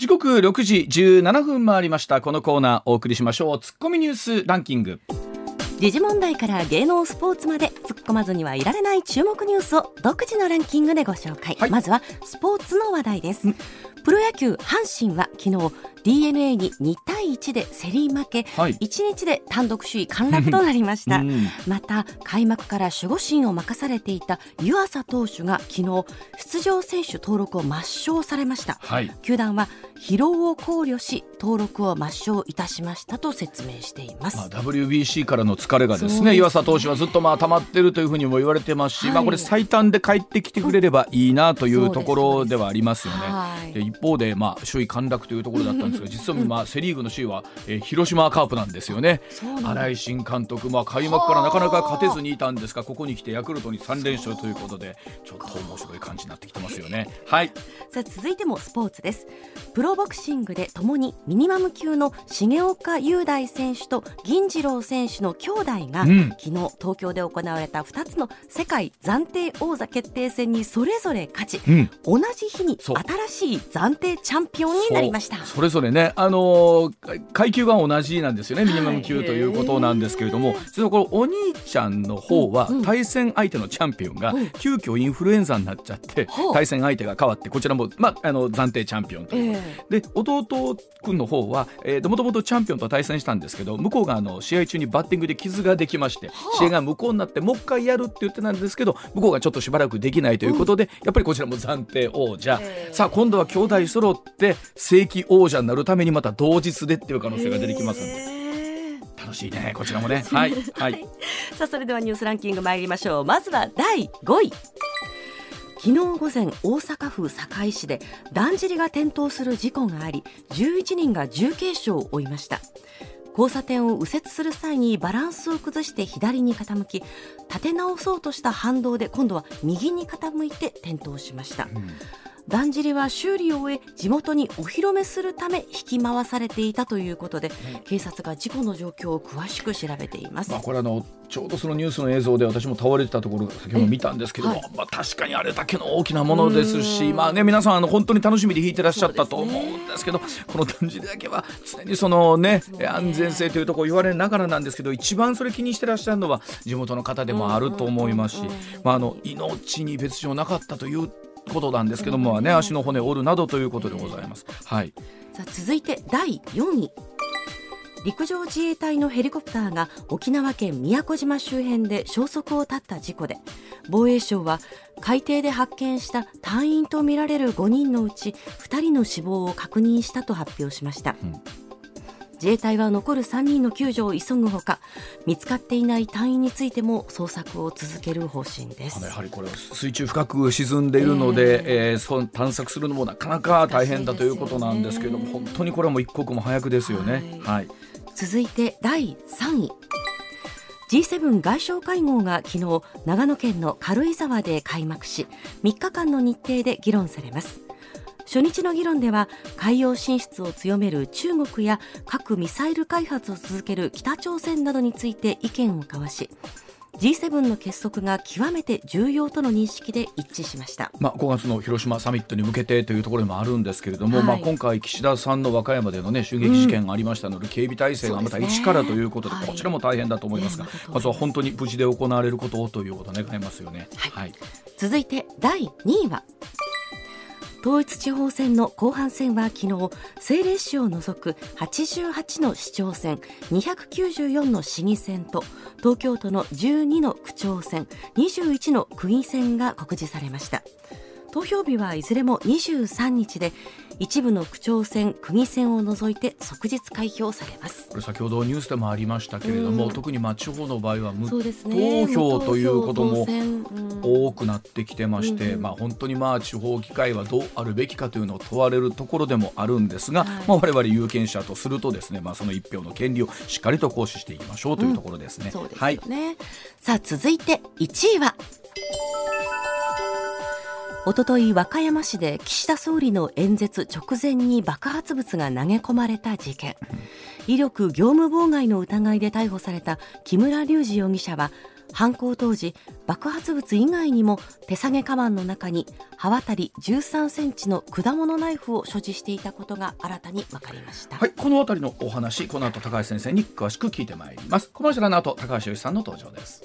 時刻6時17分回りました。このコーナーお送りしましょう。ツッコミニュースランキング。時事問題から芸能スポーツまで突っ込まずにはいられない注目ニュースを独自のランキングでご紹介、はい、まずはスポーツの話題ですプロ野球阪神は昨日 d n a に2対1で競り負け、はい、1日で単独首位陥落となりました、うん、また開幕から守護神を任されていた湯浅投手が昨日出場選手登録を抹消されました、はい、球団は疲労を考慮し登録を抹消いたしましたと説明しています、まあ、WBC からの疲れがですね湯浅投手はずっとまあ溜まってるというふうにも言われてますし、はい、まあ、これ最短で帰ってきてくれればいいなというところではありますよね。で一方で、まあ、首位陥落というところだったんですが 実は、まあ、セ・リーグの首位は、えー、広島カープなんですよね。新井新監督、まあ、開幕からなかなか勝てずにいたんですがここに来てヤクルトに3連勝ということでちょっと面白い感じになってきてますよね。はい。さあ続いてもスポーツです。プロボクシングでともにミニマム級の重岡雄大選手と銀次郎選手の兄弟が、うん、昨日東京で行われた2つの世界暫定王座決定戦にそれぞれ勝ち、うん、同じ日に新しい暫定チャンピオンになりました。それぞれね、あのー、階級が同じなんですよね。ミニマム級ということなんですけれども、そのこのお兄ちゃんの方は対戦相手のチャンピオンが急遽インフルエンザになっちゃって対戦相手が変わってこちらも、まあ、あの暫定チャンピオンという、で弟君の方は、えー、もともとチャンピオンと対戦したんですけど向こうがあの試合中にバッティングで傷ができまして試合が無効になってもう一回やるって言ってたんですけど向こうがちょっとしばらくできないということで、うん、やっぱりこちらも暫定王者、さあ今度は兄弟揃って正規王者になるためにまた同日でっていう可能性が出てきますんで。楽しいねこちらもね。はい、はい、さあそれではニュースランキング参りましょう。まずは第5位。昨日午前大阪府堺市でだんじりが転倒する事故があり11人が重軽傷を負いました。交差点を右折する際にバランスを崩して左に傾き立て直そうとした反動で今度は右に傾いて転倒しました、うんだんじりは修理を終え地元にお披露目するため引き回されていたということで、警察が事故の状況を詳しく調べています、まあ、これあのちょうどそのニュースの映像で私も倒れてたところ先ほど見たんですけども、はい、まあ、確かにあれだけの大きなものですしまあね皆さんあの本当に楽しみで弾いてらっしゃったと思うんですけど、ね、このだんじりだけは常にそのね安全性というところ言われながらなんですけど一番それ気にしてらっしゃるのは地元の方でもあると思いますし、まあ、あの命に別状なかったということなんですけどもね足の骨を折るなどということでございます。はい、さあ続いて第4位陸上自衛隊のヘリコプターが沖縄県宮古島周辺で消息を絶った事故で防衛省は海底で発見した隊員とみられる5人のうち2人の死亡を確認したと発表しました。うん自衛隊は残る3人の救助を急ぐほか見つかっていない隊員についても捜索を続ける方針です。やはりこれ水中深く沈んでいるので、えー、えー、そ探索するのもなかなか大変だということなんですけれども、本当にこれはもう一刻も早くですよね。はい、はい、続いて第3位。G7 外相会合が昨日長野県の軽井沢で開幕し3日間の日程で議論されます初日の議論では海洋進出を強める中国や核・ミサイル開発を続ける北朝鮮などについて意見を交わし G7 の結束が極めて重要との認識で一致しました、まあ、5月の広島サミットに向けてというところもあるんですけれども、はい、まあ、今回、岸田さんの和歌山での、ね、襲撃事件がありましたので、うん、警備体制がまた一からということで、ね、こちらも大変だと思いますが、はい、まずは本当に無事で行われることをということを願いますよね。はい、続いて第2位は統一地方選の後半戦は昨日政令市を除く88の市長選294の市議選と東京都の12の区長選21の区議選が告示されました。投票日はいずれも23日で一部の区長選、区議選を除いて即日開票されます。これ先ほどニュースでもありましたけれども、うん、特にまあ地方の場合は無投票ということも多くなってきてまして、うん、まあ、本当にまあ地方議会はどうあるべきかというのを問われるところでもあるんですが、はい、まあ、我々有権者とするとですね、まあ、その一票の権利をしっかりと行使していきましょうというところですね。うん、すね。はい、さあ続いて1位はおととい和歌山市で岸田総理の演説直前に爆発物が投げ込まれた事件威力業務妨害の疑いで逮捕された木村隆二容疑者は犯行当時爆発物以外にも手提げカバンの中に刃渡り13センチの果物ナイフを所持していたことが新たに分かりましたはいこの辺りのお話この後高橋先生に詳しく聞いてまいりますコマーシャルの後高橋由さんの登場です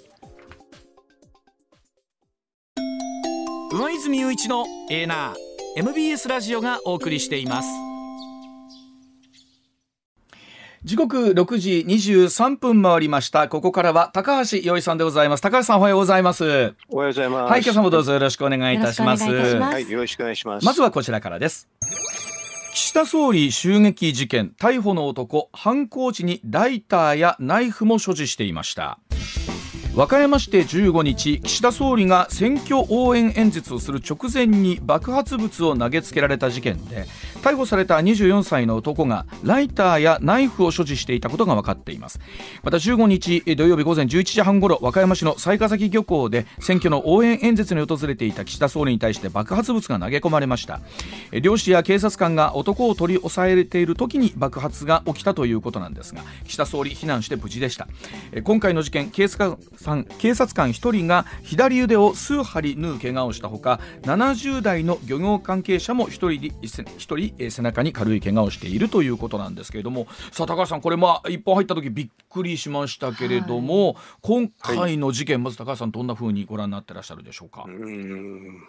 上泉雄一のエーナー MBS ラジオがお送りしています。時刻6時23分回りました。ここからは高橋洋一さんでございます。高橋さんおはようございます。おはようございます。はい今朝もどうぞよろしくお願いいたします。はいよろしくお願いします。まずはこちらからです。岸田総理襲撃事件。逮捕の男犯行時にライターやナイフも所持していました和歌山市で15日岸田総理が選挙応援演説をする直前に爆発物を投げつけられた事件で逮捕された24歳の男がライターやナイフを所持していたことが分かっています。また15日土曜日午前11時半ごろ和歌山市の雑賀崎漁港で選挙の応援演説に訪れていた岸田総理に対して爆発物が投げ込まれました。漁師や警察官が男を取り押さえている時に爆発が起きたということなんですが岸田総理避難して無事でした。今回の事件警察官警察官1人が左腕を数針縫う怪我をしたほか70代の漁業関係者も1人 ,1 人背中に軽い怪我をしているということなんですけれども。さあ高橋さんこれまあ一本入った時びっくりしましたけれども、はい、今回の事件、まず高橋さんどんなふうにご覧になってらっしゃるでしょうか？うん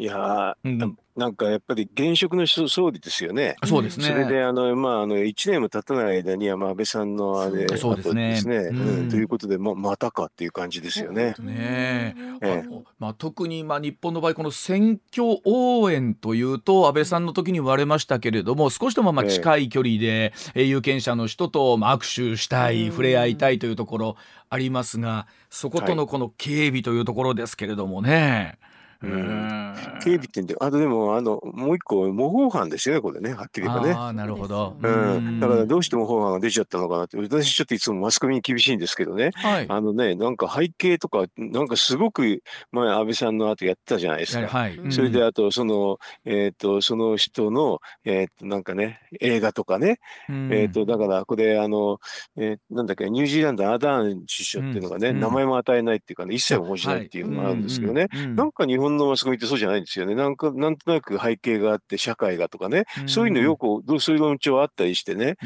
いや、うん、なんかやっぱり現職の総理ですよね。そうですね。それであのまああの一年も経たない間にはまあ安倍さんのあれそうですね。ですね、うん、ということでままたかっていう感じですよね。ねえ。まあ特にまあ日本の場合この選挙応援というと安倍さんの時に言われましたけれども少しでもまあ近い距離で有権者の人とまあ握手したい、触れ合いたいというところありますが、そことのこの警備というところですけれどもね。うん、警備ってんで、あとでも、あの、もう一個、模倣犯ですよね、これね、はっきり言えばね。ああ、なるほど。うん。だから、どうして模倣犯が出ちゃったのかなって、私ちょっといつもマスコミに厳しいんですけどね。はい、あのね、なんか背景とか、なんかすごく、まあ、安倍さんの後やってたじゃないですか。はい。うん、それで、あと、その、えっ、ー、と、その人の、えっ、ー、と、なんかね、映画とかね。うん、えっ、と、だから、これ、あの、えー、なんだっけ、ニュージーランド、アダーン首相っていうのがね、うん、名前も与えないっていうかね、一切も報じないっていうのがあるんですけどね。なんか日本のマスコミってそうじゃないんですよね。なんか、なんとなく背景があって、社会がとかね、そういうのよく、そういう論調あったりしてね。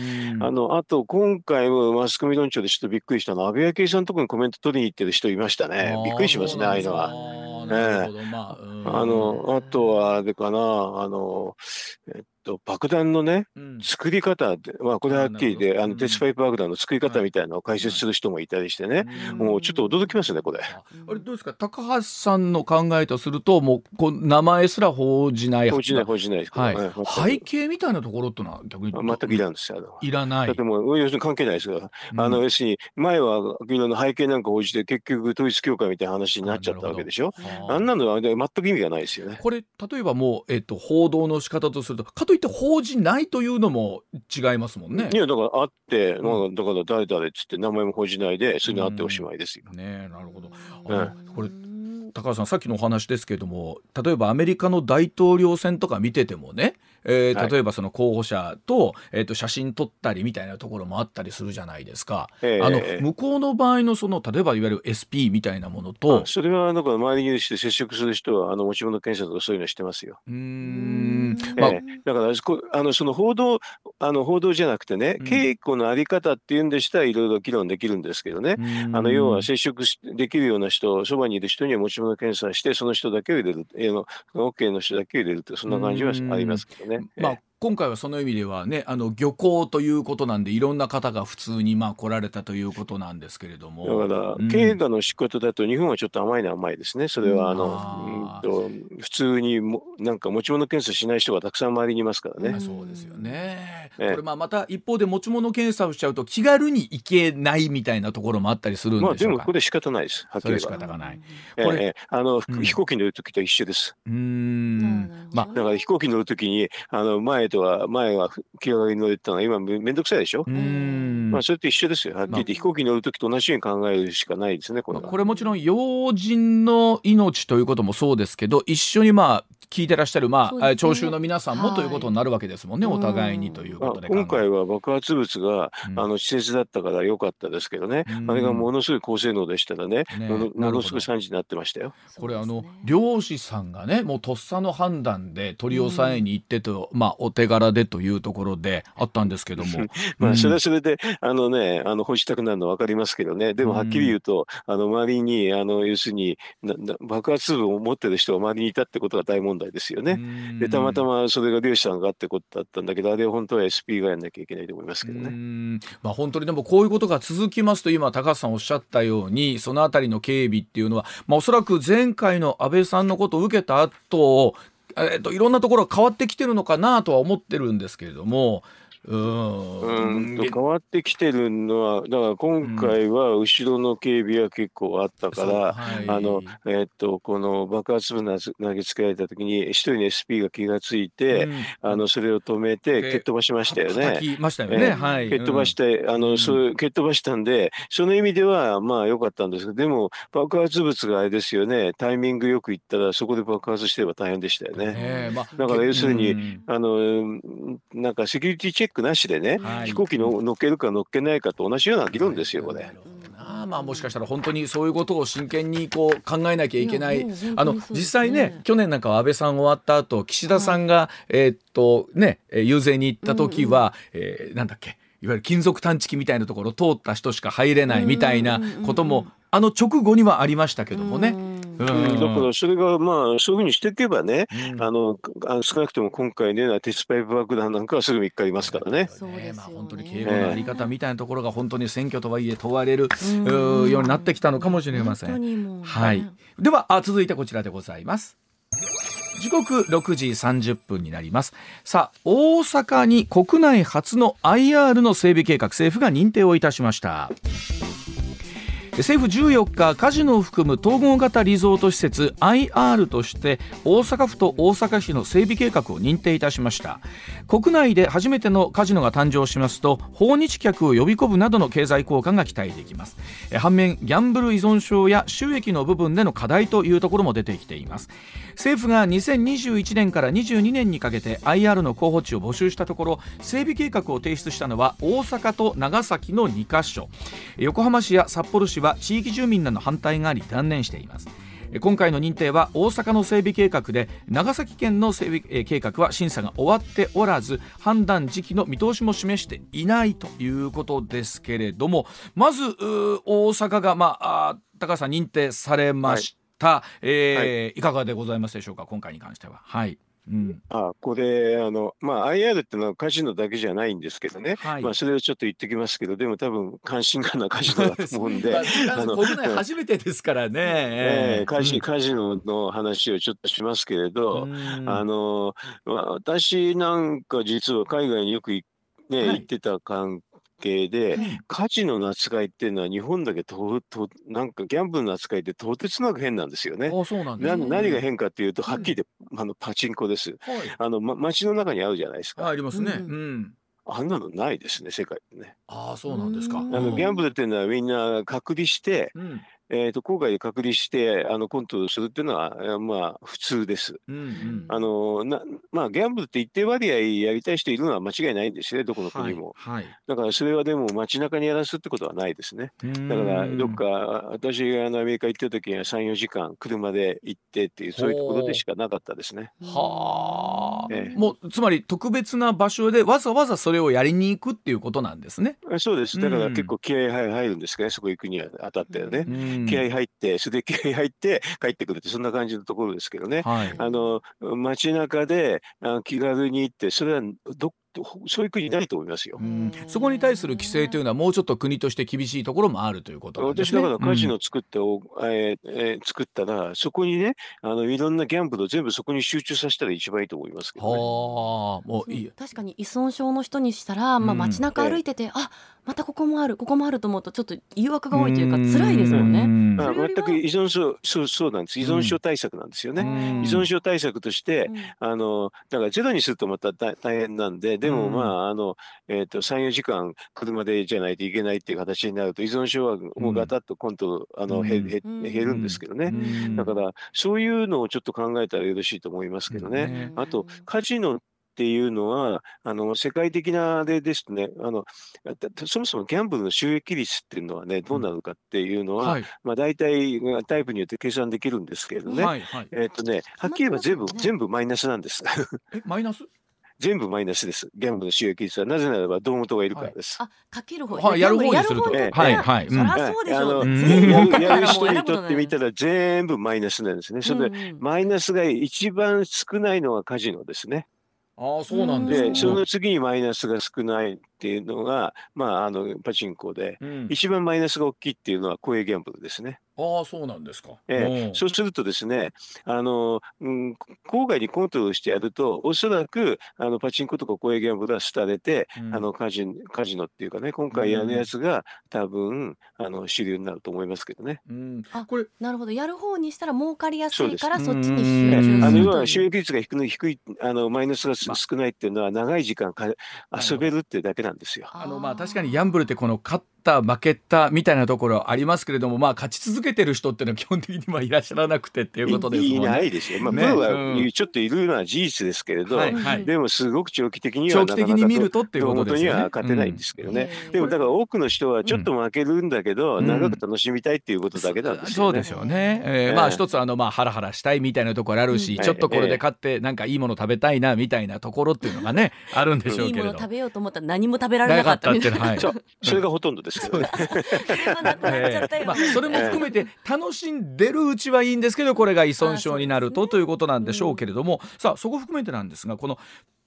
あの、あと、今回もマスコミ論調でちょっとびっくりしたのは、安倍昭恵さんのところにコメント取りに行ってる人いましたね。びっくりしますね、ああいうのは。ええ、あの、あとは、あれかな、あの、えっと、爆弾のね、うん、作り方で、まあ、これははっきりで、あの、鉄パイプ爆弾の作り方みたいなのを解説する人もいたりしてね、もうちょっと驚きますね、これ。あれ、どうですか、高橋さんの考えとすると、もう、こう名前すら報じない。報じない、報じない。はい。背景みたいなところってのは逆に。全くいらんですよ。いらない。だってもう、要するに関係ないですが、あの、要するに、前は、昨日の背景なんか報じて、結局、統一教会みたいな話になっちゃったわけでしょ。あんなのは、全く意味がないですよね。これ、例えばもう、えっと、報道の仕方とすると、かといって報じないというのも違いますもんね。いやだからあって、まあ、だから誰々っつって名前も報じないでそれにあっておしまいですよ。ねなるほど。あこれ高橋さんさっきのお話ですけれども例えばアメリカの大統領選とか見ててもねえー、例えばその候補者と,、えー、と写真撮ったりみたいなところもあったりするじゃないですか。えー、あの向こうの場合のその例えばいわゆる SP みたいなものとそれはなんか周りにして接触する人はあの持ち物検査とかそういうのしてますよ。うん、まあ、えー、だからあのその報道あの報道じゃなくてね、稽古のあり方っていうんでしたらいろいろ議論できるんですけどね、あの要は接触できるような人そばにいる人には持ち物検査してその人だけを入れる、えー、の OK の人だけを入れるってそんな感じはありますけどね。ね。まあ今回はその意味ではねあの漁港ということなんでいろんな方が普通にまあ来られたということなんですけれども。だから、うん、経済の仕事だと日本はちょっと甘いのは甘いですね。それはあの、うん、と普通にもなんか持ち物検査しない人がたくさん周りにいますからね、そうですよね、これまあまた一方で持ち物検査をしちゃうと気軽に行けないみたいなところもあったりするんでしょうか、まあ、でもこれ仕方ないです。はっきり仕方がない。これ、ええ、あの、うん、飛行機乗る時と一緒です。うん。まあだから飛行機乗る時にあの前とは前は気軽に乗れたのは今めんどくさいでしょ？うん。まあそれと一緒ですよ。はっきり言って飛行機に乗る時と同じように考えるしかないです。ね。これ,、まあ、これもちろん要人の命ということもそうですけど、一緒にまあ聞いてらっしゃる、まあ、ね、聴衆の皆さんもということになるわけですもんね、はい、お互いにということで、まあ、今回は爆発物が、うん、あの施設だったから良かったですけどね、うん、あれがものすごい高性能でしたらね、ねものすごい惨事になってましたよ。これあの漁師さんがねもうとっさの判断で取り押さえに行ってと、うん、まあお手柄でというところであったんですけども。まあそれはそれで、あのねあの干したくなるの分かりますけどね。でもはっきり言うと、あの周りにあの要するに爆発物を持ってる人が周りにいたってことが大問題ですよね。でたまたまそれが漁師さんがってことだったんだけどあれは本当は SP がやんなきゃいけないと思いますけどね。まあ、本当にでもこういうことが続きますと今高橋さんおっしゃったようにそのあたりの警備っていうのは、まあ、おそらく前回の安倍さんのことを受けた後えっといろんなところが変わってきてるのかなとは思ってるんですけれどもうん。と変わってきてるのはだから今回は後ろの警備は結構あったから、うんはい、あのえっとこの爆発物投げつけられた時に一人の SP が気がついて、うん、あのそれを止めて蹴っ飛ばしましたよね。ましたよね、はい、蹴っ飛ばして、あのそう蹴っ飛ばしたんでその意味ではまあ良かったんですけどでも爆発物があれですよね。タイミングよくいったらそこで爆発してれば大変でしたよね。えーまあ、だから要するに、あのなんかセキュリティチェッククなしでね、はい、飛行機の乗っけるか乗っけないかと同じような議論ですよ、これ。まあ、もしかしたら本当にそういうことを真剣にこう考えなきゃいけない。あの、実際ね、去年なんかは安倍さん終わった後、岸田さんが、えー、っと、ね、遊説に行った時は、うんうん、えー、なんだっけ、いわゆる金属探知機みたいなところを通った人しか入れないみたいなことも、あの直後にはありましたけどもね。うん、だからそれがまあそういうふうにしていけばね、うん、あの少なくとも今回のような鉄パイプ爆弾なんかはすぐ見つかりますからね。そうねまあ、本当に警護のあり方みたいなところが本当に選挙とはいえ問われる、うようになってきたのかもしれません。はい、ではあ続いてこちらでございます。時刻6時30分になります。さあ大阪に国内初の IR の整備計画政府が認定をいたしました政府14日カジノを含む統合型リゾート施設 IR として大阪府と大阪市の整備計画を認定いたしました。国内で初めてのカジノが誕生しますと訪日客を呼び込むなどの経済効果が期待できます。反面ギャンブル依存症や収益の部分での課題というところも出てきています。政府が2021年から22年にかけて IR の候補地を募集したところ整備計画を提出したのは大阪と長崎の2カ所。横浜市や札幌市は地域住民らの反対があり断念しています。今回の認定は大阪の整備計画で長崎県の整備計画は審査が終わっておらず判断時期の見通しも示していないということですけれどもまず大阪が、まあ、高橋さん認定されました、はい、えーはい、いかがでございますでしょうか？今回に関しては。はい。うん、あこれあの、まあ、IR っていうのはカジノだけじゃないんですけどね、はい、まあ、それをちょっと言ってきますけど、でも多分関心がなカジノだと思うんで、あの国内初めてですからね、えー、カジカジノの話をちょっとしますけれど、あのまあ、私なんか実は海外によく、ね、行ってた関係で、カジノの扱いっていうのは日本だけととなんかギャンブルの扱いってとてつなく変なんですよね。あそうなんですね何が変かっていうとはっきり言って、あのパチンコです。はい、あの、ま、街の中にあるじゃないですか。ありますね。うん。あんなのないですね世界でね。ああそうなんですか。あのギャンブルっていうのはみんな隔離して、うん、えーと、郊外で隔離してあのコントするっていうのは、まあ、普通です。うんうん、あのなまあ、ギャンブルって一定割合やりたい人いるのは間違いないんですね、どこの国も。はいはい、だからそれはでも街中にやらすってことはないですね。だからどっか私があのアメリカ行った時には3、4時間車で行ってっていうそういうところでしかなかったですね。はあ、ええ、もうつまり特別な場所でわざわざそれをやりに行くっていうことなんですね。そうです。だから結構気合入るんですかね、そこ行くには当たってね。気合入って、それで気合入って帰ってくるって、そんな感じのところですけどね。はい、あの街中であ気軽に行って、それはどそういう国ないと思いますよ。そこに対する規制というのはもうちょっと国として厳しいところもあるということなんですね。私だからカジノ作って、うん、えー、えー、作ったらそこにねあのいろんなギャンブルを全部そこに集中させたら一番いいと思いますけど、ね、もういい確かに依存症の人にしたら、まあ街中歩いてて、うん、あまたここもあるここもあると思うとちょっと誘惑が多いというか辛いですもんね。ん。まあ、全く依存症そうそうなんです。依存症対策なんですよね。依存症対策として、あのだからゼロにするとまた大変なんででもまああの、えーと、と34時間車でじゃないといけないっていう形になると依存症はもうガタッと今度あの、減減るんですけどね、だからそういうのをちょっと考えたらよろしいと思いますけどね。あとカジノっていうのは、あの、世界的なでですね、あの、そもそもギャンブルの収益率っていうのはね、どうなるかっていうのは、はい、まあ大体タイプによって計算できるんですけれどね、はいはい、えっとね、はっきり言えば全部、全部マイナスなんです。え、マイナス？全部マイナスです。ギャンブルの収益率は。なぜならば胴元がいるからです。はい、あ、かける方、はい、やる方にすると、はいはい。そりゃそうでしょう、ね。やる人にとってみたら全部マイナスなんですね。それで、マイナスが一番少ないのはカジノですね。ああ、そうなんですで、その次にマイナスが少ないっていうのが、まあ、あの、パチンコで、うん、一番マイナスが大きいっていうのは公営ギャンブルですね。ああ、そうなんですか。えー、そうするとですね、あの、うん、郊外にコントロールしてやると、おそらく、あの、パチンコとか公営ギャンブルは廃れて、うん、あの、カジカジノっていうかね、今回やるやつが、多分、あの、主流になると思いますけどね。うん、あ、これ、なるほど。やる方にしたら儲かりやすいから、そっちに集中する。あの、要は収益率が低い、低い、あの、マイナスが少ないっていうのは、長い時間か遊べるっていうだけなんですよ。あの、まあ、確かにギャンブルってこの勝った負けたみたいなところありますけれども、まあ、勝ち続けてる人っていうのは基本的にはいらっしゃらなくてっていうことですもんね。いないですよ。まあ、プロはちょっといるのは事実ですけれど、はいはい、でもすごく長期的には長期的に見るとっていうことですね。には勝てないんですけどね。うん、でもだから多くの人はちょっと負けるんだけど、うん、長く楽しみたいっていうことだけなんですよね。そうでしょうね。えー、まあ一つあのまあハラハラしたいみたいなところあるし、ちょっとこれで勝ってなんかいいもの食べたいなみたいなところっていうのがねあるんでしょうけれど。いいもの食べようと思ったら何も食べられなかったみたいな。はい、それがほとんどですけどね。まあ、それも含めて楽しんでるうちはいいんですけどこれが依存症になるとということなんでしょうけれども、さあそこ含めてなんですがこの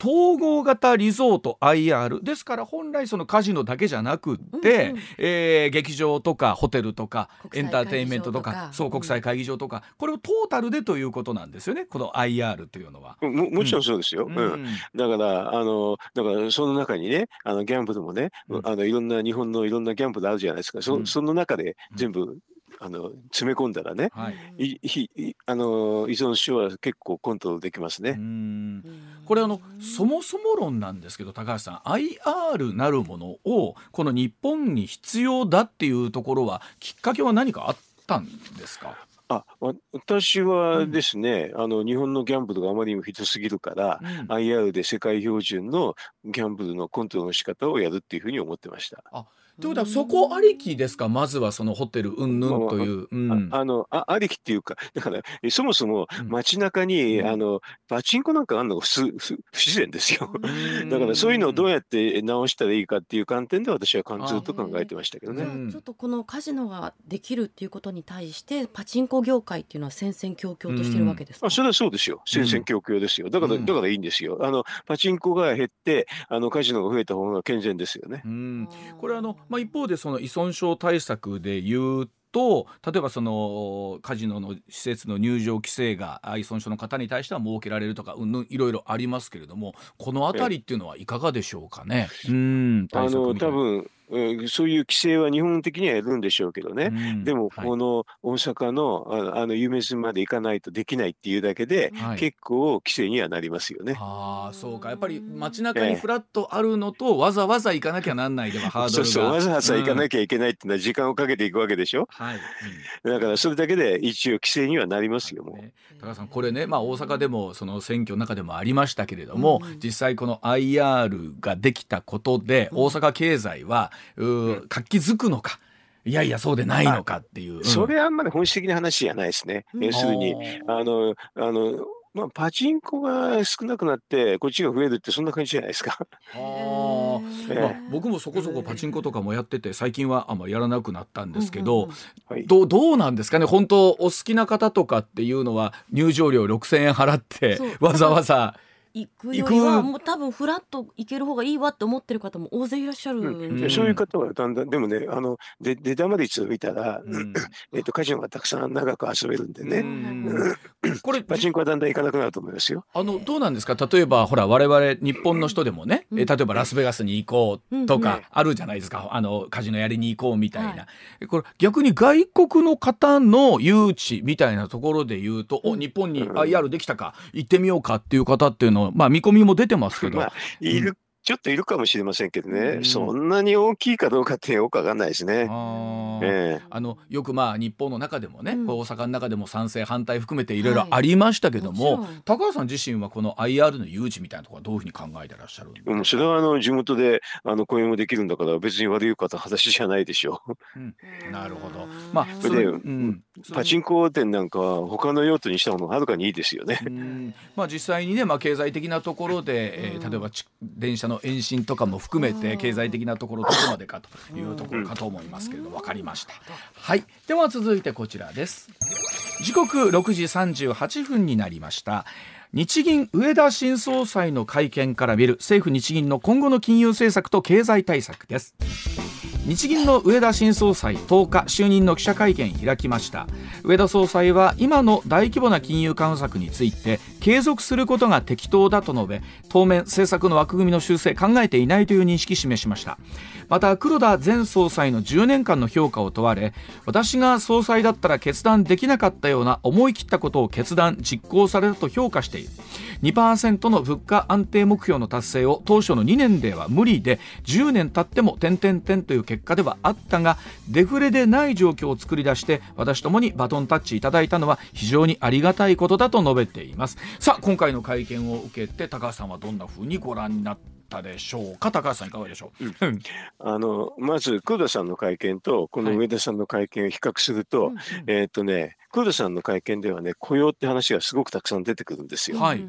統合型リゾート IR ですから本来そのカジノだけじゃなくって、うんうん、えー、劇場とかホテルとかエンターテインメントとかそう国際会議場とか、これをトータルでということなんですよねこの IR というのは。ももちろんそうですよ、うん、うん、だからあのだからその中にねあのギャンブルもね、うん、あのいろんな日本のいろんなギャンブルあるじゃないですか。そ,、その中で全部あの詰め込んだらね、はい、いいあの依存症は結構コントロールできますね。これあのそもそも論なんですけど高橋さん IR なるものをこの日本に必要だっていうところはきっかけは何かあったんですか？あ私はですね、うん、あの日本のギャンブルがあまりにもひどすぎるから、うん、IR で世界標準のギャンブルのコントロールの仕方をやるっていうふうに思ってました。あということはそこありきですか？まずはそのホテルうんぬんという、うん、ああのあありきっていうかだからそもそも街中に、うん、あのパチンコなんかあるのが不不自然ですよ。だからそういうのをどうやって直したらいいかっていう観点で私はずっと考えてましたけどね。ちょっとこのカジノができるっていうことに対してパチンコ業界っていうのは戦々恐々としてるわけですか、あそれはそうですよ。戦々恐々ですよ。だから、だからいいんですよ。あのパチンコが減ってあのカジノが増えた方が健全ですよね。これあの、まあ、一方でその依存症対策で言うと例えばそのカジノの施設の入場規制が依存症の方に対しては設けられるとかうんいろいろありますけれどもこの辺りっていうのはいかがでしょうかね？うん。あの多分そういう規制は日本的にはやるんでしょうけどね、うん、でもこの大阪のあの夢洲まで行かないとできないっていうだけで、はい、結構規制にはなりますよね。ああそうか。やっぱり街中にフラットあるのと、えー、わざわざ行かなきゃなんないではハードルが。そうそうわざわざ行かなきゃいけないっていうのは時間をかけていくわけでしょ、はい。うん、だからそれだけで一応規制にはなりますよ、もう。高橋さんこれね、まあ、大阪でもその選挙の中でもありましたけれども、うん、実際この IR ができたことで大阪経済は、う活気づくのか。いやいや、そうでないのかっていう。うん、それはあんまり本質的な話じゃないですね。要するに、あの、あの、まあ、パチンコが少なくなってこっちが増えるってそんな感じじゃないですか。は あ、まあ、僕もそこそこパチンコとかもやってて最近はあんまやらなくなったんですけど、はい、どどうなんですかね？本当お好きな方とかっていうのは入場料6,000円払ってわざわざ行くよりはもう多分フラッと行ける方がいいわって思ってる方も大勢いらっしゃる、うん、そういう方はだんだんでもねあので出玉率を見たら、うん、えっとカジノがたくさん長く遊べるんでね、これパチンコはだんだん行かなくなると思いますよ。あのどうなんですか？例えばほら我々日本の人でもね、え例えばラスベガスに行こうとかあるじゃないですか、あのカジノやりに行こうみたいな、はい、これ逆に外国の方の誘致みたいなところで言うと、お日本に IR できたか。行ってみようかっていう方っていうのまあ見込みも出てますけど、まあ、いるちょっといるかもしれませんけどね、うん、そんなに大きいかどうかってよくわかんないですね。あえー、あのよくまあ日本の中でもね、うん、大阪の中でも賛成反対含めていろい。ろありましたけども、はい、高橋さん自身はこの IR の誘致みたいなところはどういうふうに考えてらっしゃるうん、それはあの地元であの雇用もできるんだから別に悪い方話じゃないでしょ。う。うん、なるほど。まあそれで、うん、パチンコ店なんかは他の用途にした方がはるかにいいですよね。まあ実際にねまあ経済的なところで、えー、例えば電車のの延伸とかも含めて経済的なところどこまでかというところかと思いますけれど分かりました。はい。では続いてこちらです。時刻6時38分になりました。日銀上田新総裁の会見から見る政府日銀の今後の金融政策と経済対策です。日銀の上田新総裁10日就任の記者会見開きました。上田総裁は今の大規模な金融緩和策について継続することが適当だと述べ当面政策の枠組みの修正考えていないという認識示しました。また黒田前総裁の10年間の評価を問われ私が総裁だったら決断できなかったような思い切ったことを決断実行されたと評価している。2%の物価安定目標の達成を当初の2年では無理で10年経っても点々点という結果ではあったがデフレでない状況を作り出して私ともにバトンタッチいただいたのは非常にありがたいことだと述べています。さあ今回の会見を受けて高橋さんはどんなふうにご覧になったでしょうか？高橋さんいかがでしょう、うん、あのまず黒田さんの会見とこの上田さんの会見を比較すると、はい、えっ、とね黒田さんの会見ではね雇用って話がすごくたくさん出てくるんですよ。はい、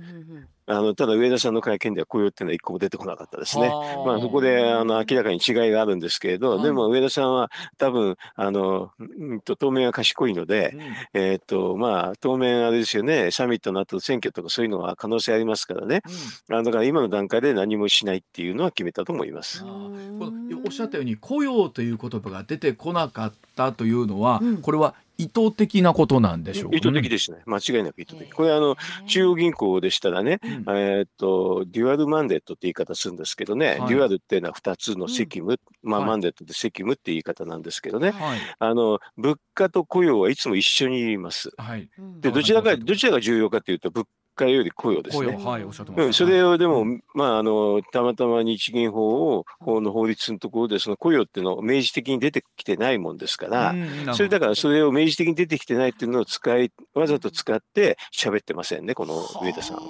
あのただ上田さんの会見では雇用っていうのは一個も出てこなかったですね。まあそこであの明らかに違いがあるんですけれど、でも上田さんは多分あの、うんと、当面は賢いので、うん、えっ、とまあ当面あれですよねサミットの後選挙とかそういうのは可能性ありますからね、うん、あのだから今の段階で何もしないっていうのは決めたと思います。おっしゃったように雇用という言葉が出てこなかったというのは、うん、これは意図的なことなんでしょうか、ね、意図的ですね。間違いなく意図的。これあの、中央銀行でしたらね、うん、えっと、デュアルマンデットって言い方するんですけどね、はい、デュアルっていうのは2つの責務、うん、まあ、マンデットで責務って言い方なんですけどね、はい、あの、物価と雇用はいつも一緒にいます。はい、で、どちらか、どちらが重要かというと、物価より雇用ですね。はい、おっしゃってます。うん、それをでも、まあ、あの、たまたま日銀法を、法の法律のところで、その雇用っていうのを明示的に出てきてないもんですから、それだからそれを明示的に出てきてないっていうのを使い、わざと使って喋ってませんね、この上田さんは。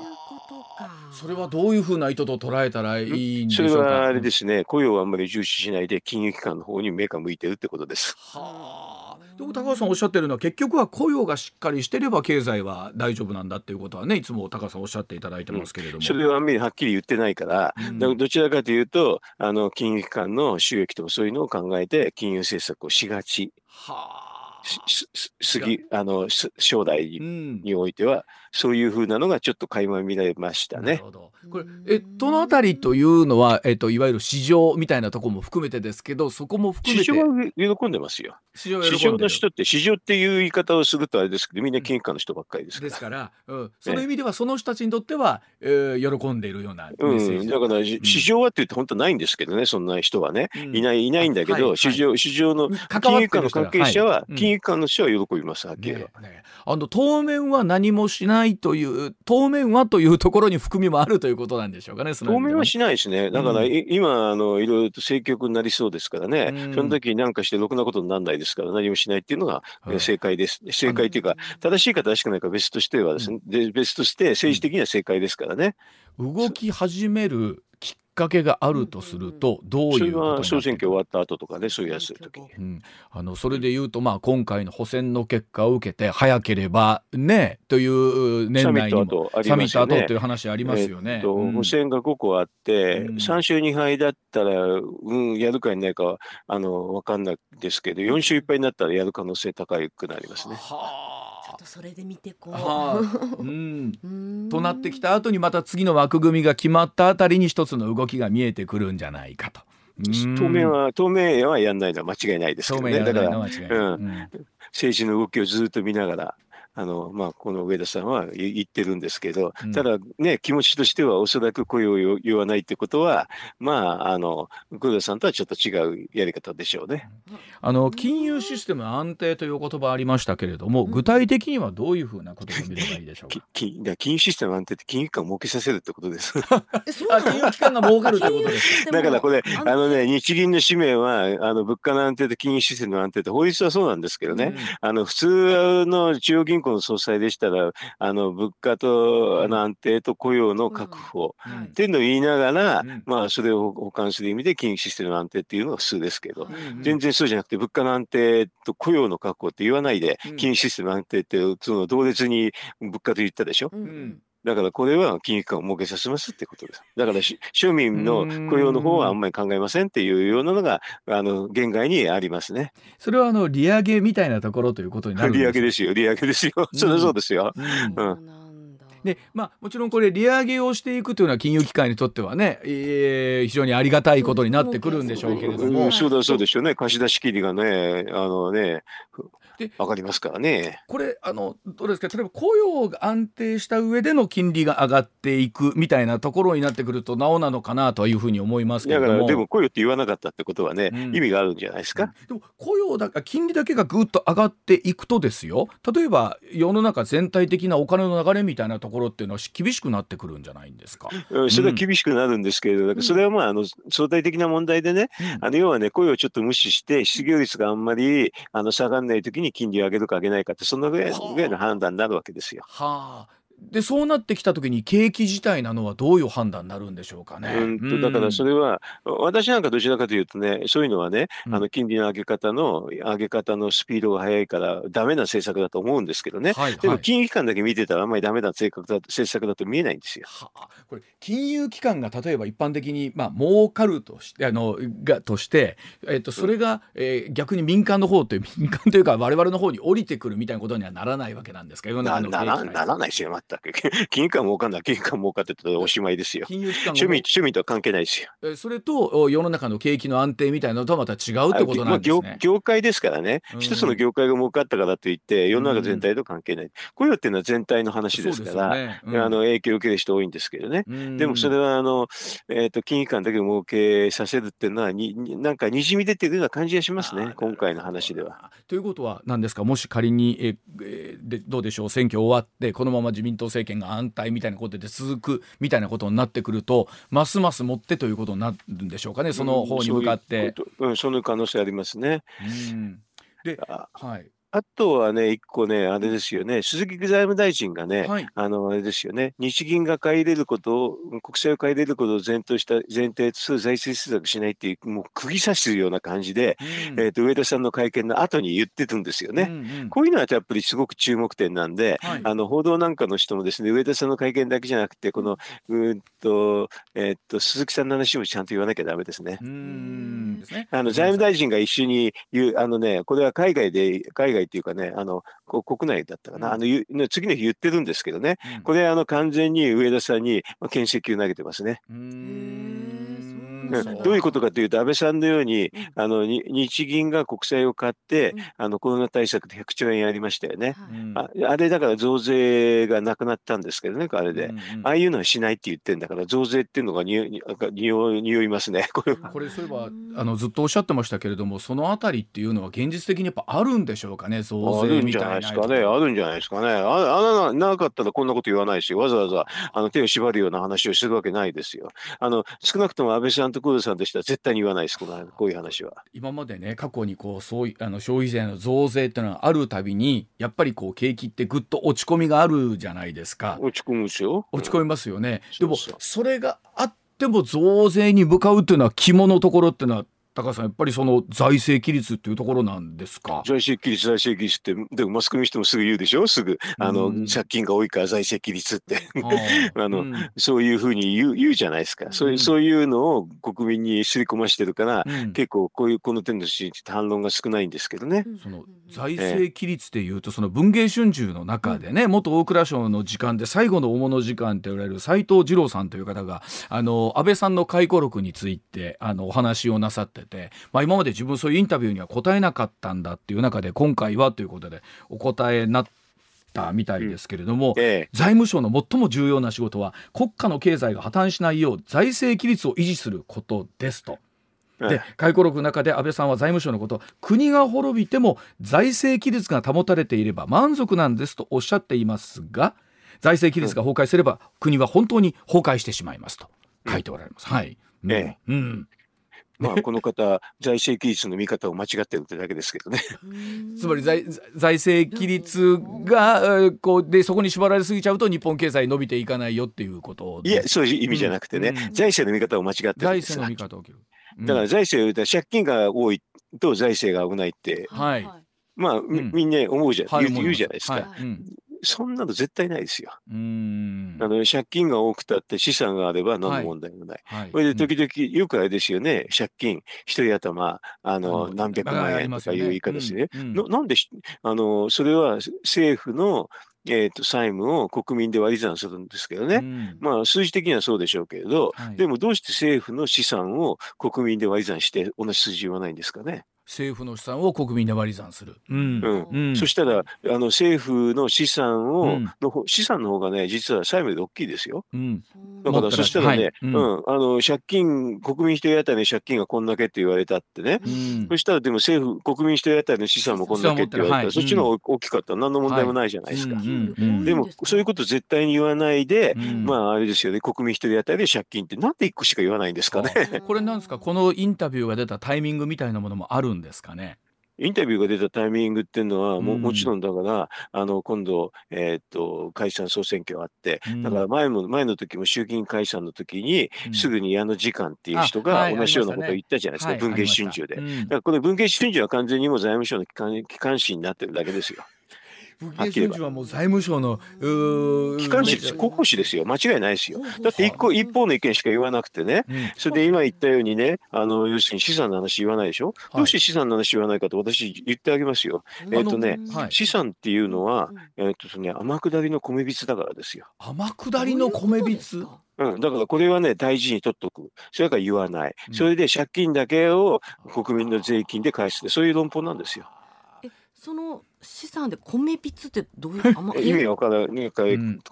それはどういうふうな意図と捉えたらいいんでしょうか？それはあれですね、雇用をあんまり重視しないで、金融機関の方に目が向いてるってことです。はあ。高橋さんおっしゃってるのは結局は雇用がしっかりしてれば経済は大丈夫なんだっていうことはねいつも高橋さんおっしゃっていただいてますけれども、うん、それはあんまりはっきり言ってないから、うん、どちらかというとあの金融機関の収益とかそういうのを考えて金融政策をしがち。はあ。ぎあの将来においては、そういうふうなのがちょっと垣間見られましたね。これえどのあたりというのは、えっと、いわゆる市場みたいなところも含めてですけどそこも含めて。市場は喜んでますよ。市場市場の人って市場っていう言い方をするとあれですけどみんな金融機関の人ばっかりですから。ですから、うん、その意味ではその人たちにとっては、えー、喜んでいるようなメッセージ、うん、だから、市場はって言って本当ないんですけどねそんな人はね、いないいないんだけど、はい、市場市場の金融機関の関係者は、金融機関の人は喜びますはっきり。ねね、あの当面は何もしないという当面はというところに含みもあるということなんでしょうかね 当面はしないですねだから、うん、今あのいろいろと政局になりそうですからね、うん、その時に何かしてろくなことにならないですから何もしないっていうのが正解です、はい、正解というか正しいか正しくないか別としてはですね、で別として政治的には正解ですからね、動き始めるかけがあるとするとどういうこと総選挙終わった後とかねそういうやつ時、うん、あのそれで言うとまあ今回の補選の結果を受けて早ければねという年内にもサミット後、ね、という話ありますよね。えーうん、補選が5個あって、うん、3勝2敗だったら、うん、やるかいないかあの分かんないですけど4勝1敗になったらやる可能性高くなりますね。はあそれで見てこう。うん、となってきた後にまた次の枠組みが決まったあたりに一つの動きが見えてくるんじゃないかと。当面は、当面はやんないのは間違いないですけどね。だから、うん、政治の動きをずっと見ながら、あの、まあ、この上田さんは言ってるんですけど、ただね、気持ちとしてはおそらく声を言わないってことは、まあ、あの、黒田さんとはちょっと違うやり方でしょうね。あの、金融システム安定という言葉ありましたけれども、具体的にはどういうふうなことを見ればいいでしょうか？金融システム安定って金融機関を儲けさせるってことです。あ金融機関が儲かるってことです だからこれ、あのね、日銀の使命は、あの、物価の安定と金融システムの安定って法律はそうなんですけどね、うん、あの、普通の中央銀行この総裁でしたら、あの物価とあの安定と雇用の確保っていうのを言いながら、まあ、それを補完する意味で金融システムの安定っていうのが普通ですけど、全然そうじゃなくて、物価の安定と雇用の確保って言わないで、金融システムの安定ってその同列に物価と言ったでしょ？うんだからこれは金融機関を設けさせますってことです。だから庶民の雇用の方はあんまり考えませんっていうようなのが、あの、限界にありますね。それはあの、利上げみたいなところということになるんです 利上げですよ、利上げですよ。それはそうですよ。うん、うんでまあ、もちろんこれ利上げをしていくというのは金融機関にとってはね、えー、非常にありがたいことになってくるんでしょうけれども、うん、そうだそうでしょうね貸し出し切りがねあのねでわかりますからね。これあのどうですか？例えば雇用が安定した上での金利が上がっていくみたいなところになってくるとなおなのかなというふうに思いますけども。だからでも雇用って言わなかったってことはね、うん、意味があるんじゃないですか？でも雇用だ金利だけがぐっと上がっていくとですよ。例えば世の中全体的なお金の流れみたいなところっていうのは厳しくなってくるんじゃないんですか？それは厳しくなるんですけれど、うん、それはまああの相対的な問題でね、うん、あの要はね雇用をちょっと無視して失業率があんまりあの下がらない時に金利を上げるか上げないかってそのぐらいぐらいの判断になるわけですよ。はあでそうなってきた時に景気自体なのはどういう判断になるんでしょうかね。うんとだからそれは、私なんかどちらかというとねそういうのはね、うん、あの金利の上げ方の上げ方のスピードが速いからダメな政策だと思うんですけどね、はいはい、でも金融機関だけ見てたらあんまりダメな政策だ政策だと見えないんですよ。はあ、これ金融機関が例えば一般的にまあ儲かるとしてあのがとして、えっとそれが、えー、逆に民間の方という民間というか我々の方に降りてくるみたいなことにはならないわけなんですか世の中のななならないですよ全く。金融機関儲かんない金融機関儲かってたらおしまいですよ。金融機関趣味趣味とは関係ないですよ。えそれと世の中の景気の安定みたいなのとはまた違うってことなんですね。まあ、業業界ですからね、うん、一つの業界が儲かったからといって世の中全体と関係ない。雇用っていうのは全体の話ですから、ねうん、あの影響を受ける人多いんですけどね。うん、でもそれはあの、えーと、金融機関だけ儲けさせるっていうのはになんかにじみ出てるような感じがしますね今回の話では。ということは何ですか？もし仮にええでどうでしょう？選挙終わってこのまま自民党政権が安泰みたいなことで続くみたいなことになってくるとますますもってということになるんでしょうかねその方に向かって。うん、うん、その可能性ありますね。うんで、はい、あとはね、一個ね、あれですよね、鈴木財務大臣がね、はい、あの、あれですよね、日銀が買い入れることを、国債を買い入れることを前提した前提とする財政政策しないっていう、もう釘刺してるような感じで、うん、えっ、ー、と、上田さんの会見の後に言ってるんですよね。うんうん、こういうのはやっぱりすごく注目点なんで、はい、あの、報道なんかの人もですね、上田さんの会見だけじゃなくて、この、うんと、えっ、ー、と、鈴木さんの話もちゃんと言わなきゃダメですね。うん。あの、財務大臣が一緒に言う、あのね、これは海外で、海外っていうかね、あの、国内だったかな、あの次の日言ってるんですけどね、これあの完全に上田さんに牽制球投げてますね。どういうことかというと、安倍さんのように、あの日銀が国債を買って、あのコロナ対策で100兆円やりましたよね。ああれだから増税がなくなったんですけどね、あれで。ああいうのはしないって言ってんだから、増税っていうのがにお匂いますね、これこれ、そういえばあのずっとおっしゃってましたけれども、そのあたりっていうのは、現実的にやっぱあるんでしょうかね、増税みたいな。あるんじゃないですかね、あるんじゃないですかね。ああなかったらこんなこと言わないし、わざわざあの手を縛るような話をするわけないですよ。あの少なくとも安倍さんと黒田さんとしては絶対に言わないです、このこういう話は。今までね、過去にこうそういうあの消費税の増税っていうのはあるたびに、やっぱりこう景気ってぐっと落ち込みがあるじゃないですか。落ち込むですよ。落ち込みますよね。うん、でもそれがあっても増税に向かうっていうのは肝のところっていうのは高橋さんやっぱりその財政規律っていうところなんですか？財政規律財政規律ってでもマスコミの人もすぐ言うでしょ？すぐあの、借金が多いから財政規律って。あ の、うん、そういうふうに言う言うじゃないですか、そういうそういうのを国民に刷り込ましてるから、結構こういうこの点の反論が少ないんですけどね。その財政規律っていうと、その文藝春秋の中でね、元大蔵省の時間で最後の大物時間って言われる斎藤二郎さんという方があの安倍さんの回顧録についてあのお話をなさってて、まあ、今まで自分そういうインタビューには答えなかったんだっていう中で今回はということでお答えになったみたいですけれども、うん。ええ、財務省の最も重要な仕事は国家の経済が破綻しないよう財政規律を維持することですと。で回顧録の中で安倍さんは財務省のこと国が滅びても財政規律が保たれていれば満足なんですとおっしゃっていますが財政規律が崩壊すれば、国は本当に崩壊してしまいますと書いておられます。はい、ええ、うんまあ、この方、財政規律の見方を間違ってるってだけですけどね。つまり財財政規律がこうでそこに縛られすぎちゃうと日本経済伸びていかないよっていうこといやそういう意味じゃなくてね、うん、財政の見方を間違ってるんです財政の見方を、うん、だから財政借金が多いと財政が危ないって、はい、まあ、うん、みんな思うじゃ、はい、言うじゃないですか。はいそんなの絶対ないですよ。うん。あの借金が多くたって資産があれば何の問題もない。はい。はい、それで時々、よくあれですよね、借金、一人頭、あの、何百万円とかいう言い方ですね。うん。うん、なんであの、それは政府のえーと、債務を国民で割り算するんですけどね、うん、まあ数字的にはそうでしょうけれど、はい、でもどうして政府の資産を国民で割り算して同じ数字言わないんですかね。政府の資産を国民で割り算する。うん。うん、そしたら、あの政府の資産を、うん、の資産の方がね、実は債務で大きいですよ。うん。だから、そしたらね、はい、うん、あの、借金、国民一人当たりの借金がこんだけって言われたってね、うん、そしたらでも政府、国民一人当たりの資産もこんだけって言われたら、はい、そっちの方が大きかったら何の問題もないじゃないですか。でも、そういうこと絶対に言わないで、まあ、あれですよね、国民一人当たりで借金ってなんで一個しか言わないんですかね。これなんですか、このインタビューが出たタイミングみたいなものもあるんですかね。インタビューが出たタイミングっていうのはも、うん、もちろんだから、あの、今度、えー、っと、解散総選挙あって、うん、だから前も、前の時も衆議院解散の時に、うん、すぐに矢野次官っていう人が同じようなことを言ったじゃないですか、はい、文藝春秋で。だからこの文藝春秋は完全にも財務省の機関機関紙になってるだけですよ。文藝春秋はもう財務省の機関紙です国交紙ですよ。間違いないですよ。だって一個一方の意見しか言わなくてね、うん、それで今言ったようにねあの要するに資産の話言わないでしょ、はい、どうして資産の話言わないかと私言ってあげますよ。えっ、ー、とね、はい、資産っていうのは、えっ、ー、とね天下りの米びつだからですよ。天下りの米びつ？うん、だからこれはね、大事に取っとく。それから言わない。それで借金だけを国民の税金で返す。そういう論法なんですよ。その資産で米びつってどういう 意味わからないか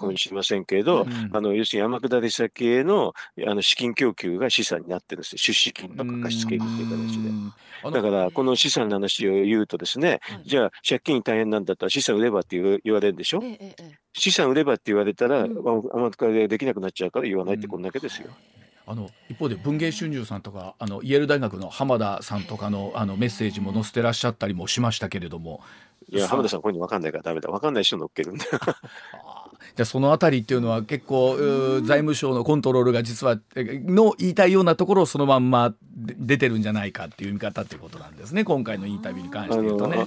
もしれませんけれど、うん、あの要するに天下り先へのあの資金供給が資産になってるんですよ。出資金とか貸付金という形で。だからこの資産の話を言うとですね、じゃあ借金大変なんだったら資産売ればって言われるんでしょ、えええ、資産売ればって言われたら、うん、天下りできなくなっちゃうから言わないってこんだけですよ。あの一方で文藝春秋さんとかあのイェール大学の浜田さんとかのあのメッセージも載せてらっしゃったりもしましたけれども。いや浜田さんこういうの分かんないからダメだ分かんない人乗っけるんだじゃあそのあたりっていうのは結構財務省のコントロールが実はの言いたいようなところをそのまんま出てるんじゃないかっていう見方っていうことなんですね今回のインタビューに関して言うとね。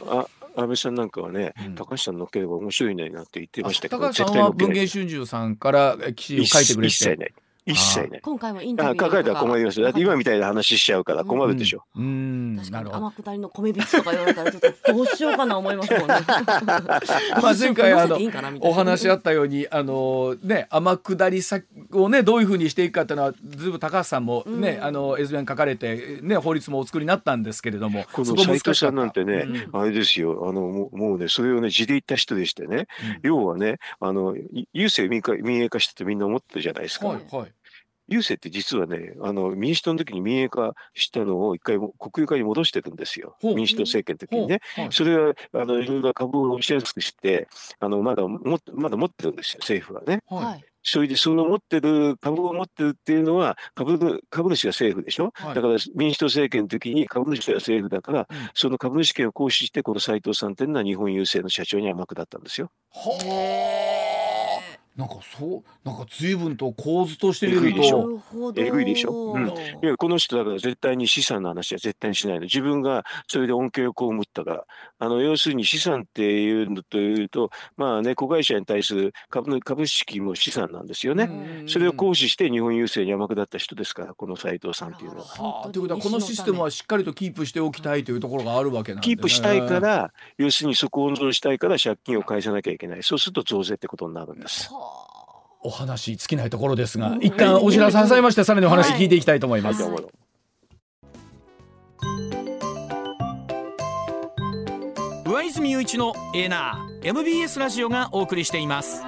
安倍さんなんかはね、うん、高橋さん乗っければ面白いねなんて言ってましたけど高橋さんは文藝春秋さんから記事を書いてくれて一切ね。今回もインタビュー書いたら困りますだって今みたいな話しちゃうから困るでしょ。うん。確かに天下りの米びつとか言われたらちょっとどうしようかな思いますもんね。まあ前回あのお話あったようにあのね天下り先をねどういうふうにしていくかっていうのはずいぶん高橋さんもね、あの絵図面書かれてね法律もお作りになったんですけれども、この斉藤さんなんてね、あれですよ。あのもうもうねそれをね字で言った人でしてね、要はねあの郵政民営化したとみんな思ってるじゃないですか。はいはい郵政って実はね、あの民主党の時に民営化したのを一回国有化に戻してるんですよ。民主党政権の時にね。それはあのいろいろ株を押しやすくして、あのまだもまだ持ってるんですよ、政府はね。はい。それでその持ってる株を持ってるっていうのは株株主が政府でしょ、はい、だから民主党政権の時に株主が政府だから、うん、その株主権を行使してこの斉藤さんっていうのは日本郵政の社長に甘くだったんですよ。へなんかそうなんか随分と構図としてみると。えぐいでしょ、うん、いやこの人だから絶対に資産の話は絶対にしないの。自分がそれで恩恵を被ったから。あの要するに資産っていうのというとまあね子会社に対する株の株式も資産なんですよね。それを行使して日本郵政に山下った人ですからこの斉藤さんっていうのは。はあ、ということはこのシステムはしっかりとキープしておきたいというところがあるわけなんですね。キープしたいから要するにそこを温存したいから借金を返さなきゃいけない。そうすると増税ってことになるんです。はあお話尽きないところですが、一旦お知らせ挟みましてさらにお話聞いていきたいと思います。はいはい上泉雄一のエナー MBS ラジオがお送りしています。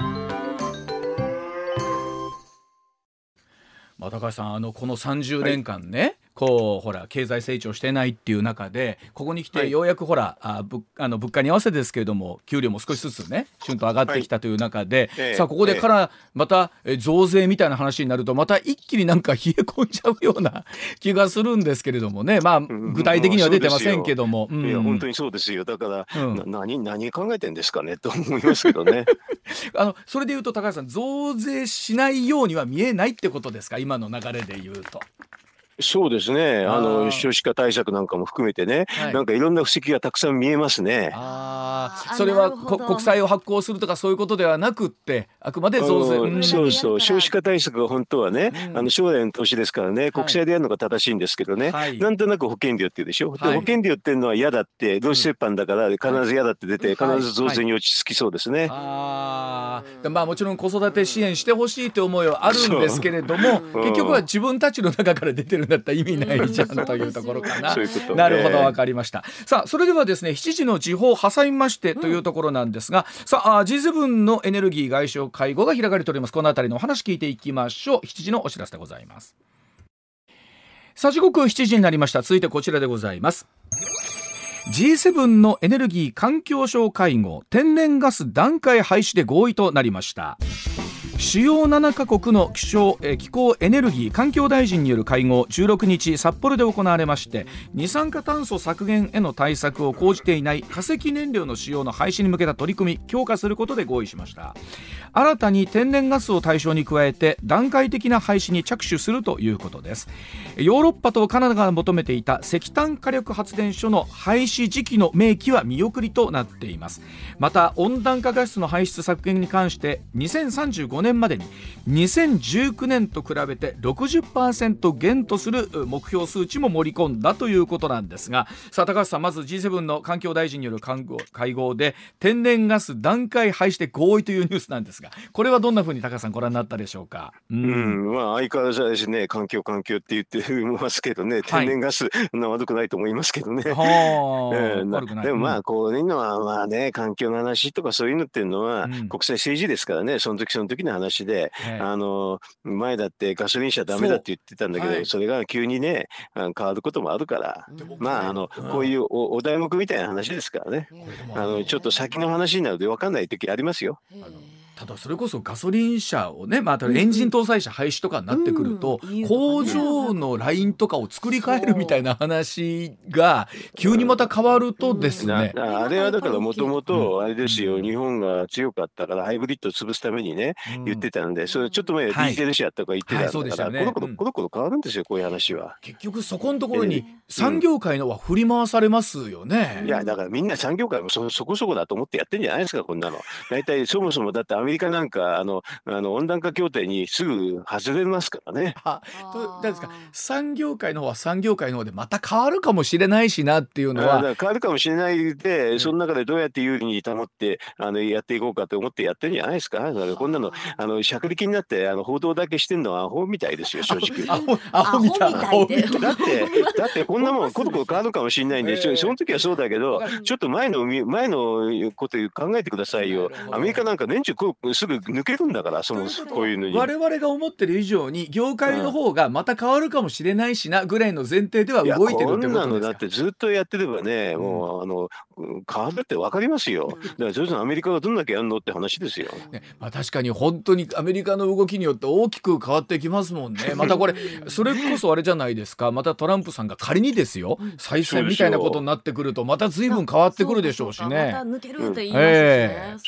まあ、高橋さんあのこの30年間ね、はいこうほら経済成長してないっていう中でここに来てようやくほら、はい、あぶあの物価に合わせですけれども給料も少しずつねしゅんと上がってきたという中で、はい、さあここでからまた増税みたいな話になるとまた一気になんか冷え込んじゃうような 気がするんですけれどもね。まあ具体的には出てませんけども、うん、いや本当にそうですよ。だから、うん、何何考えてんですかねと思いますけどね。あのそれでいうと高橋さん増税しないようには見えないってことですか？今の流れで言うと。そうですね。あの少子化対策なんかも含めてね、はい、なんかいろんな布石がたくさん見えますね。ああ、それは国債を発行するとかそういうことではなくって、あくまで増税。うん、そうそう、少子化対策は本当はね、うん、あの将来の投資ですからね、国債でやるのが正しいんですけどね、はい、なんとなく保険料っていうでしょ？はい、保険料っていうのは嫌だって、同志折半だから必ず嫌だって出て、必ず増税に落ち着きそうですね。ああ、まあもちろん子育て支援してほしいという思いはあるんですけれども、結局は自分たちの中から出てるだったら意味ないじゃんというところかな。なるほどわかりました。さあそれではですね7時の時報を挟みましてというところなんですが、うん、さあ G7 のエネルギー外相会合が開かれております。この辺りのお話聞いていきましょう。7時のお知らせでございます。さあ時刻7時になりました。続いてこちらでございます。G7 のエネルギー環境省会合。天然ガス段階廃止で合意となりました主要7カ国の気象え気候エネルギー環境大臣による会合16日札幌で行われまして二酸化炭素削減への対策を講じていない化石燃料の使用の廃止に向けた取り組み強化することで合意しました。新たに天然ガスを対象に加えて段階的な廃止に着手するということです。ヨーロッパとカナダが求めていた石炭火力発電所の廃止時期の明記は見送りとなっています。また温暖化ガスの排出削減に関して2035年年までに2019年と比べて60%減とする目標数値も盛り込んだということなんですがさあ高橋さんまず G7 の環境大臣による会合で天然ガス段階廃止で合意というニュースなんですがこれはどんなふうに高橋さんご覧になったでしょうか？うん、うん、まあ相変わらずですね環境環境って言ってますけどね天然ガス、はい、悪くないと思いますけどね。は えー、でもまあこういうのはまあね環境の話とかそういうのっていうのは、国際政治ですからねその時その時の話で、あの前だってガソリン車ダメだって言ってたんだけど、そはい、それが急にね変わることもあるから、まああの、うん、こういうおお題目みたいな話ですからね、あのちょっと先の話になると分かんない時ありますよ。ただそれこそガソリン車をね、まあ、エンジン搭載車廃止とかになってくると、工場のラインとかを作り変えるみたいな話が急にまた変わるとですね。あれはだからもともとあれですよ、日本が強かったからハイブリッドを潰すためにね、言ってたんで、それちょっと前ディーゼル車とか言ってたんだから、コロコロコロコロ変わるんですよ、こういう話は。結局そこのところに産業界のは振り回されますよね。いや、だからみんな産業界もそそこそこだと思ってやってんじゃないですか、こんなの。大体そもそもだってアメリカなんかあのあの温暖化協定にすぐ外れますからね。あとですか産業界の方は産業界の方でまた変わるかもしれないしなっていうのは。変わるかもしれないで、うん、その中でどうやって有利に保ってあのやっていこうかと思ってやってるんじゃないですか。だからこんなのあのしゃくり気になってあの報道だけしてるのはアホみたいですよ 正直。アホアホみたい。だってだってこんなもんコロコロ変わるかもしれないんで、えー、その時はそうだけどちょっと前の前のこと考えてくださいよ。アメリカなんか年中こうすぐ抜けるんだからそのこういうのに。我々が思ってる以上に業界の方がまた変わるかもしれないしなぐらいの前提では動いてるってことですか？だってずっとやってればね、もうあの変わるって分かりますよ。だから徐々にアメリカがどんだけやるのって話ですよ、ね、まあ、確かに本当にアメリカの動きによって大きく変わってきますもんね。またこれそれこそあれじゃないですか。またトランプさんが仮にですよ再選みたいなことになってくるとまた随分変わってくるでしょうしね。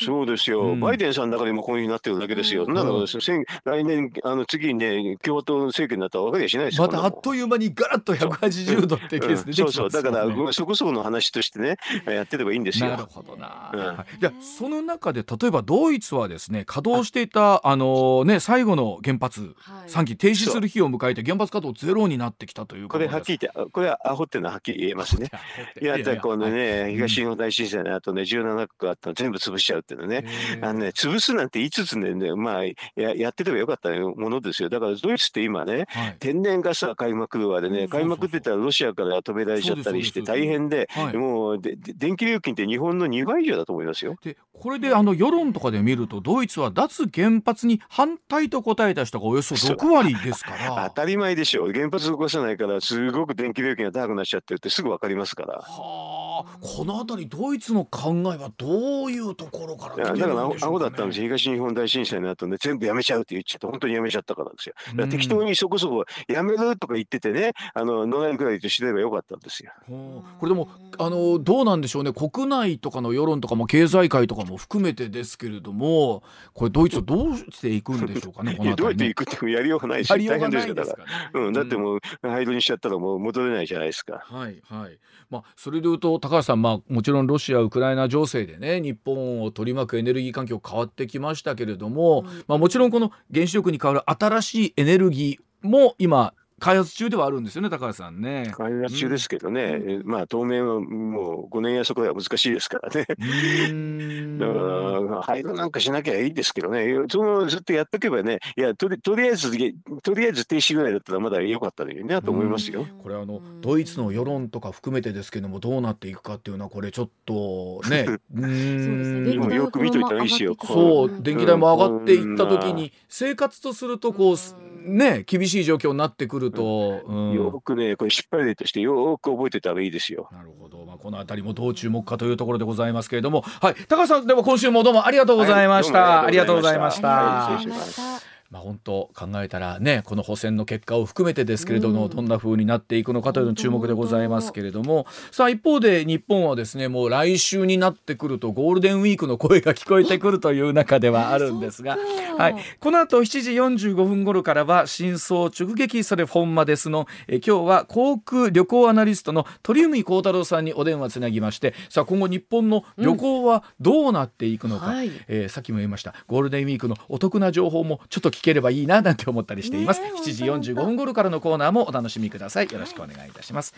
そうですよ、バイデンさん中でもこういうふうになってるだけですよ。なの来年あの次にね共和党政権になったら分かりゃしないですよ。またあっという間にガラッと180度ってケースで、そうそう。だからそこそこの話としてねやってればいいんですよ。なるほどな。うん。はい、じゃその中で例えばドイツはですね稼働していたあのね最後の原発3基停止する日を迎えて原発稼働ゼロになってきたというこれはっきり言ってこれはアホってのははっきり言えますね。いやだこのね、東日本大震災の後ね17区あったの全部潰しちゃうっていうのね。あのね潰すなんて5つねまあややってればよかったものですよ。だからドイツって今ね、はい、天然ガスが開幕はでね開幕って言ったらロシアから止められちゃったりして大変で、はい、もうで電気料金って日本の2倍以上だと思いますよ。でこれであの世論とかで見るとドイツは脱原発に反対と答えた人がおよそ6割ですから。当たり前でしょ。う原発動かさないからすごく電気料金が高くなっちゃってるってすぐ分かりますから。はあこの辺りドイツの考えはどういうところから来てるんでしょうか、ね、だから青だったんです東日本大震災の後ね全部やめちゃうって言っちゃって本当にやめちゃったからですよ。適当にそこそこやめるとか言っててねあの野良くらいとしてればよかったんですよ。これでもあのどうなんでしょうね。国内とかの世論とかも経済界とかも含めてですけれどもこれドイツはどうしていくんでしょうかね この、ね、どうやっていくってやりようがないし大変ですよだから、うん、だってもう廃炉にしちゃったらもう戻れないじゃないですか。はいはい。まあ、それでいうと高橋さん、まあ、もちろんロシアウクライナ情勢でね日本を取り巻くエネルギー環境変わってきましたけれども、うん、まあ、もちろんこの原子力に代わる新しいエネルギーも今開発中ではあるんですよね高橋さんね。開発中ですけどね、うん、まあ当面はもう5年やそこでは難しいですからね。だから廃炉なんかしなきゃいいですけどね。そのずっとやっとけばねいやとりとりあえずとりあえず停止ぐらいだったらまだ良かったのにねと思いますよ。これあのドイツの世論とか含めてですけどもどうなっていくかっていうのはこれちょっとね。うん。よく見といたらいいですよ。そう。電気代も上がっていった時に生活とするとこうね厳しい状況になってくると、うん、よくねこれ失敗例としてよく覚えてたらいいですよ。なるほど、まあ、この辺りもどう注目かというところでございますけれども。はい。高橋さんでも今週もどうもありがとうございました、はい、ありがとうございました。まあ、本当考えたらねこの補選の結果を含めてですけれども、うん、どんな風になっていくのかというの注目でございますけれども。さあ一方で日本はですねもう来週になってくるとゴールデンウィークの声が聞こえてくるという中ではあるんですが、はい、この後7時45分頃からは真相直撃それ本間ですの。え今日は航空旅行アナリストの鳥海幸太郎さんにお電話つなぎまして。さあ今後日本の旅行はどうなっていくのか、うん。はい、えー、さっきも言いました。ゴールデンウィークのお得な情報もちょっと聞ければいいななんて思ったりしています、7時45分頃からのコーナーもお楽しみください。よろしくお願いいたします